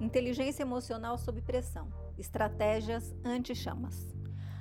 Inteligência emocional sob pressão. Estratégias anti-chamas.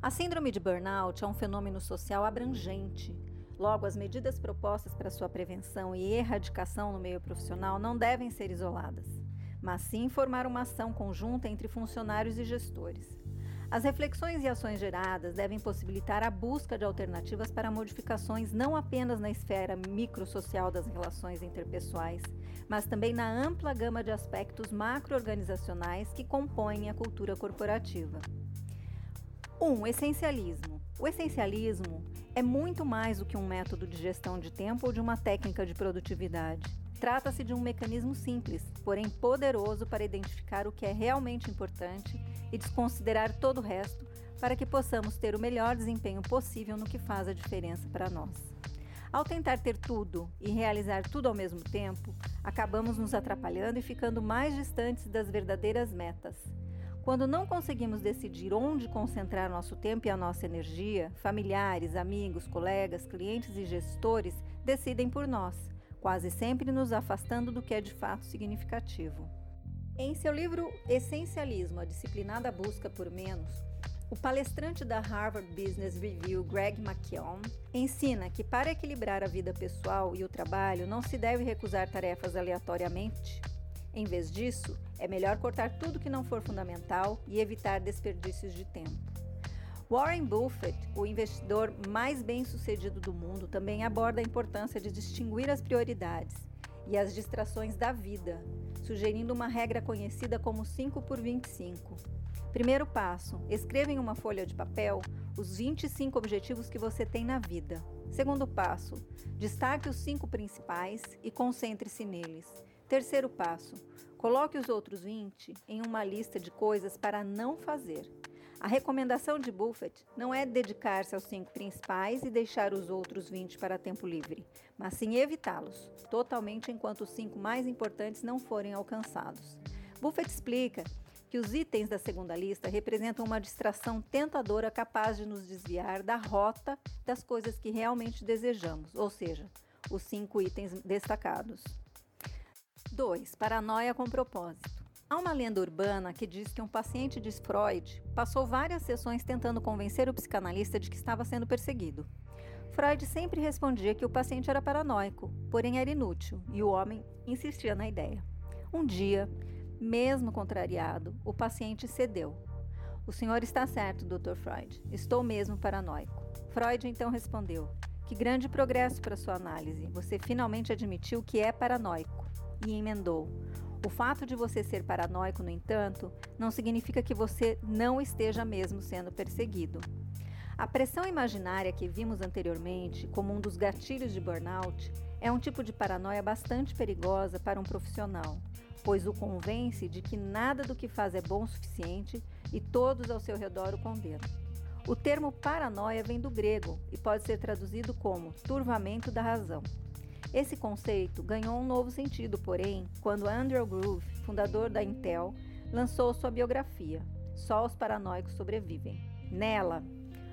A síndrome de burnout é um fenômeno social abrangente. Logo, as medidas propostas para sua prevenção e erradicação no meio profissional não devem ser isoladas, mas sim formar uma ação conjunta entre funcionários e gestores. As reflexões e ações geradas devem possibilitar a busca de alternativas para modificações não apenas na esfera microsocial das relações interpessoais, mas também na ampla gama de aspectos macroorganizacionais que compõem a cultura corporativa. 1. Um, essencialismo. O essencialismo é muito mais do que um método de gestão de tempo ou de uma técnica de produtividade. Trata-se de um mecanismo simples, porém poderoso para identificar o que é realmente importante e desconsiderar todo o resto para que possamos ter o melhor desempenho possível no que faz a diferença para nós. Ao tentar ter tudo e realizar tudo ao mesmo tempo, acabamos nos atrapalhando e ficando mais distantes das verdadeiras metas. Quando não conseguimos decidir onde concentrar nosso tempo e a nossa energia, familiares, amigos, colegas, clientes e gestores decidem por nós, quase sempre nos afastando do que é de fato significativo. Em seu livro Essencialismo, a disciplinada busca por menos, o palestrante da Harvard Business Review, Greg McKeown, ensina que para equilibrar a vida pessoal e o trabalho não se deve recusar tarefas aleatoriamente. Em vez disso, é melhor cortar tudo que não for fundamental e evitar desperdícios de tempo. Warren Buffett, o investidor mais bem-sucedido do mundo, também aborda a importância de distinguir as prioridades e as distrações da vida, sugerindo uma regra conhecida como 5 por 25. Primeiro passo: escreva em uma folha de papel os 25 objetivos que você tem na vida. Segundo passo: destaque os cinco principais e concentre-se neles. Terceiro passo: coloque os outros 20 em uma lista de coisas para não fazer. A recomendação de Buffett não é dedicar-se aos cinco principais e deixar os outros 20 para tempo livre, mas sim evitá-los totalmente enquanto os cinco mais importantes não forem alcançados. Buffett explica que os itens da segunda lista representam uma distração tentadora capaz de nos desviar da rota das coisas que realmente desejamos, ou seja, os cinco itens destacados. 2. Paranoia com propósito. Há uma lenda urbana que diz que um paciente de Freud passou várias sessões tentando convencer o psicanalista de que estava sendo perseguido. Freud sempre respondia que o paciente era paranoico, porém era inútil, e o homem insistia na ideia. Um dia, mesmo contrariado, o paciente cedeu. O senhor está certo, Dr. Freud. Estou mesmo paranoico. Freud então respondeu: Que grande progresso para sua análise. Você finalmente admitiu que é paranoico. E emendou: o fato de você ser paranoico, no entanto, não significa que você não esteja mesmo sendo perseguido. A pressão imaginária que vimos anteriormente como um dos gatilhos de burnout é um tipo de paranoia bastante perigosa para um profissional, pois o convence de que nada do que faz é bom o suficiente e todos ao seu redor o condenam. O termo paranoia vem do grego e pode ser traduzido como turvamento da razão. Esse conceito ganhou um novo sentido, porém, quando Andrew Groove, fundador da Intel, lançou sua biografia, Só os Paranoicos Sobrevivem. Nela,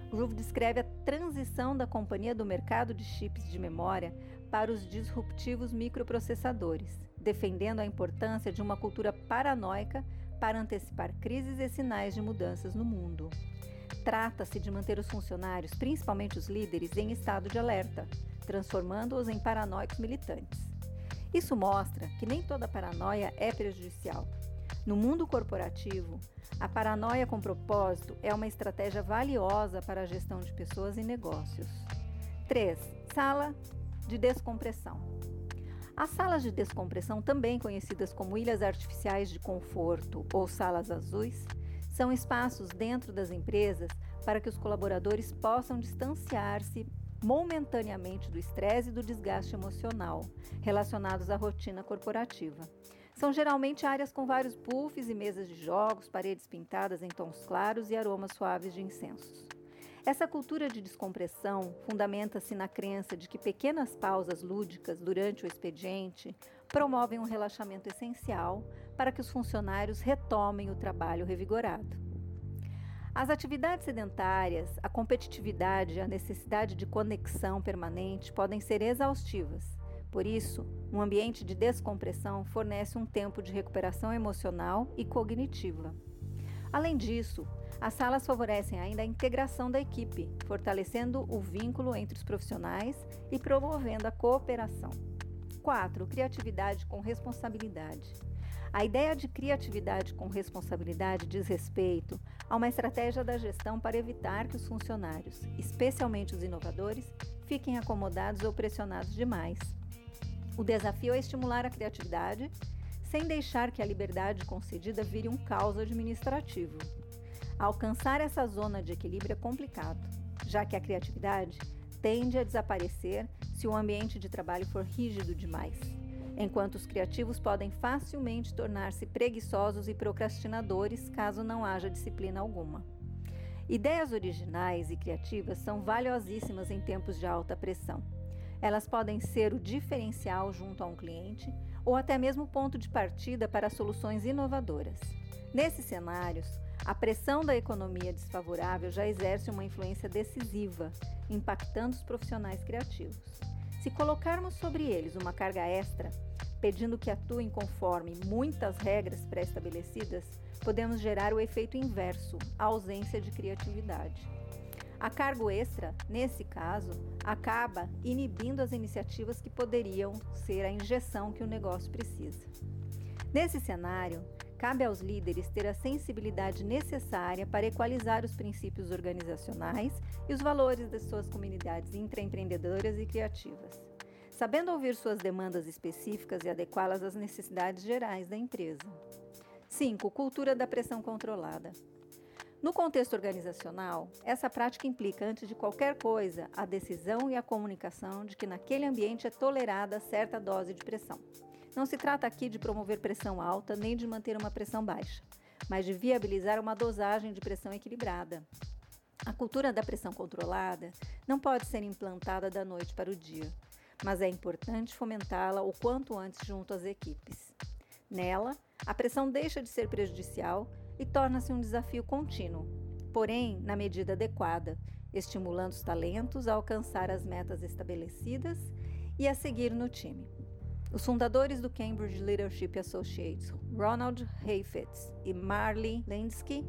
Groove descreve a transição da companhia do mercado de chips de memória para os disruptivos microprocessadores, defendendo a importância de uma cultura paranoica para antecipar crises e sinais de mudanças no mundo. Trata-se de manter os funcionários, principalmente os líderes, em estado de alerta, transformando-os em paranoicos militantes. Isso mostra que nem toda paranoia é prejudicial. No mundo corporativo, a paranoia com propósito é uma estratégia valiosa para a gestão de pessoas e negócios. 3. Sala de descompressão. As salas de descompressão, também conhecidas como ilhas artificiais de conforto ou salas azuis, são espaços dentro das empresas para que os colaboradores possam distanciar-se momentaneamente do estresse e do desgaste emocional relacionados à rotina corporativa. São geralmente áreas com vários puffs e mesas de jogos, paredes pintadas em tons claros e aromas suaves de incensos. Essa cultura de descompressão fundamenta-se na crença de que pequenas pausas lúdicas durante o expediente promovem um relaxamento essencial para que os funcionários retomem o trabalho revigorado. As atividades sedentárias, a competitividade e a necessidade de conexão permanente podem ser exaustivas, Por isso, um ambiente de descompressão fornece um tempo de recuperação emocional e cognitiva. Além disso, as salas favorecem ainda a integração da equipe, fortalecendo o vínculo entre os profissionais e promovendo a cooperação. 4. Criatividade com responsabilidade. A ideia de criatividade com responsabilidade diz respeito a uma estratégia da gestão para evitar que os funcionários, especialmente os inovadores, fiquem acomodados ou pressionados demais. O desafio é estimular a criatividade sem deixar que a liberdade concedida vire um caos administrativo. Alcançar essa zona de equilíbrio é complicado, já que a criatividade tende a desaparecer se o ambiente de trabalho for rígido demais, enquanto os criativos podem facilmente tornar-se preguiçosos e procrastinadores caso não haja disciplina alguma. Ideias originais e criativas são valiosíssimas em tempos de alta pressão. Elas podem ser o diferencial junto a um cliente ou até mesmo ponto de partida para soluções inovadoras. Nesses cenários, a pressão da economia desfavorável já exerce uma influência decisiva, impactando os profissionais criativos. Se colocarmos sobre eles uma carga extra, pedindo que atuem conforme muitas regras pré-estabelecidas, podemos gerar o efeito inverso, a ausência de criatividade. A cargo extra, nesse caso, acaba inibindo as iniciativas que poderiam ser a injeção que o negócio precisa. Nesse cenário, cabe aos líderes ter a sensibilidade necessária para equalizar os princípios organizacionais e os valores das suas comunidades intraempreendedoras e criativas, sabendo ouvir suas demandas específicas e adequá-las às necessidades gerais da empresa. 5. Cultura da pressão controlada. No contexto organizacional, essa prática implica, antes de qualquer coisa, a decisão e a comunicação de que naquele ambiente é tolerada certa dose de pressão. Não se trata aqui de promover pressão alta nem de manter uma pressão baixa, mas de viabilizar uma dosagem de pressão equilibrada. A cultura da pressão controlada não pode ser implantada da noite para o dia, mas é importante fomentá-la o quanto antes junto às equipes. Nela, a pressão deixa de ser prejudicial e torna-se um desafio contínuo, porém na medida adequada, estimulando os talentos a alcançar as metas estabelecidas e a seguir no time. Os fundadores do Cambridge Leadership Associates, Ronald Heifetz e Marley Lenski,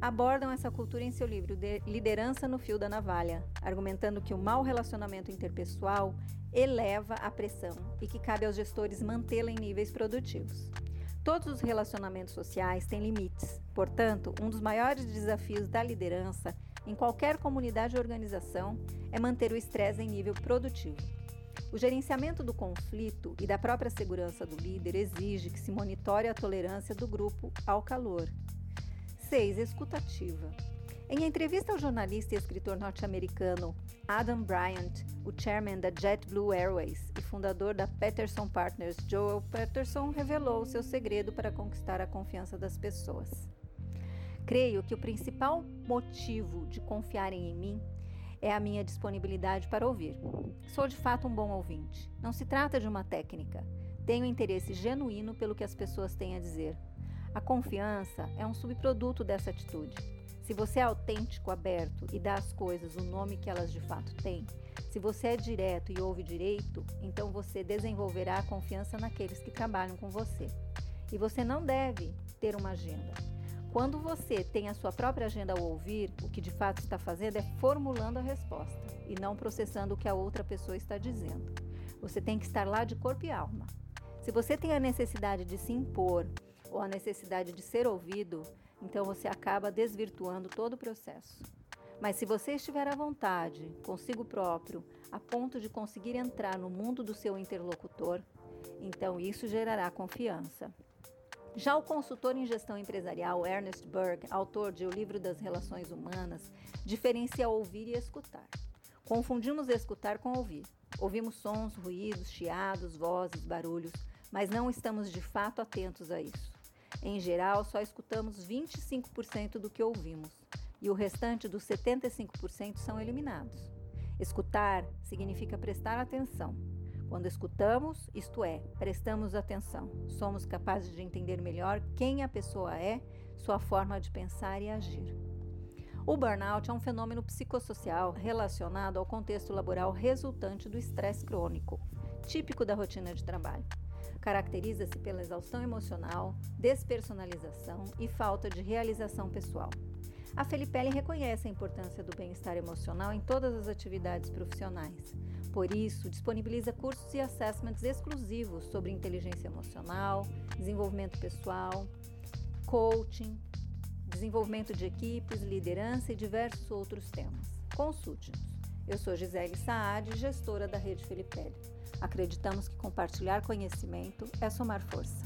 abordam essa cultura em seu livro de Liderança no Fio da Navalha, argumentando que o mau relacionamento interpessoal eleva a pressão e que cabe aos gestores mantê-la em níveis produtivos. Todos os relacionamentos sociais têm limites, portanto, um dos maiores desafios da liderança em qualquer comunidade ou organização é manter o estresse em nível produtivo. O gerenciamento do conflito e da própria segurança do líder exige que se monitore a tolerância do grupo ao calor. 6. Escutativa. Em entrevista ao jornalista e escritor norte-americano Adam Bryant, o chairman da JetBlue Airways e fundador da Peterson Partners, Joel Peterson, revelou seu segredo para conquistar a confiança das pessoas. Creio que o principal motivo de confiarem em mim é a minha disponibilidade para ouvir. Sou de fato um bom ouvinte. Não se trata de uma técnica. Tenho interesse genuíno pelo que as pessoas têm a dizer. A confiança é um subproduto dessa atitude. Se você é autêntico, aberto e dá às coisas o nome que elas de fato têm, se você é direto e ouve direito, então você desenvolverá a confiança naqueles que trabalham com você. E você não deve ter uma agenda. Quando você tem a sua própria agenda ao ouvir, o que de fato está fazendo é formulando a resposta e não processando o que a outra pessoa está dizendo. Você tem que estar lá de corpo e alma. Se você tem a necessidade de se impor ou a necessidade de ser ouvido, então você acaba desvirtuando todo o processo. Mas se você estiver à vontade, consigo próprio, a ponto de conseguir entrar no mundo do seu interlocutor, então isso gerará confiança. Já o consultor em gestão empresarial Ernest Berg, autor de O Livro das Relações Humanas, diferencia ouvir e escutar. Confundimos escutar com ouvir. Ouvimos sons, ruídos, chiados, vozes, barulhos, mas não estamos de fato atentos a isso. Em geral, só escutamos 25% do que ouvimos e o restante dos 75% são eliminados. Escutar significa prestar atenção. Quando escutamos, isto é, prestamos atenção, somos capazes de entender melhor quem a pessoa é, sua forma de pensar e agir. O burnout é um fenômeno psicossocial relacionado ao contexto laboral resultante do estresse crônico, típico da rotina de trabalho. Caracteriza-se pela exaustão emocional, despersonalização e falta de realização pessoal. A Felipelli reconhece a importância do bem-estar emocional em todas as atividades profissionais. Por isso, disponibiliza cursos e assessments exclusivos sobre inteligência emocional, desenvolvimento pessoal, coaching, desenvolvimento de equipes, liderança e diversos outros temas. Consulte-nos. Eu sou Gisele Saad, gestora da Rede Felipelli. Acreditamos que compartilhar conhecimento é somar força.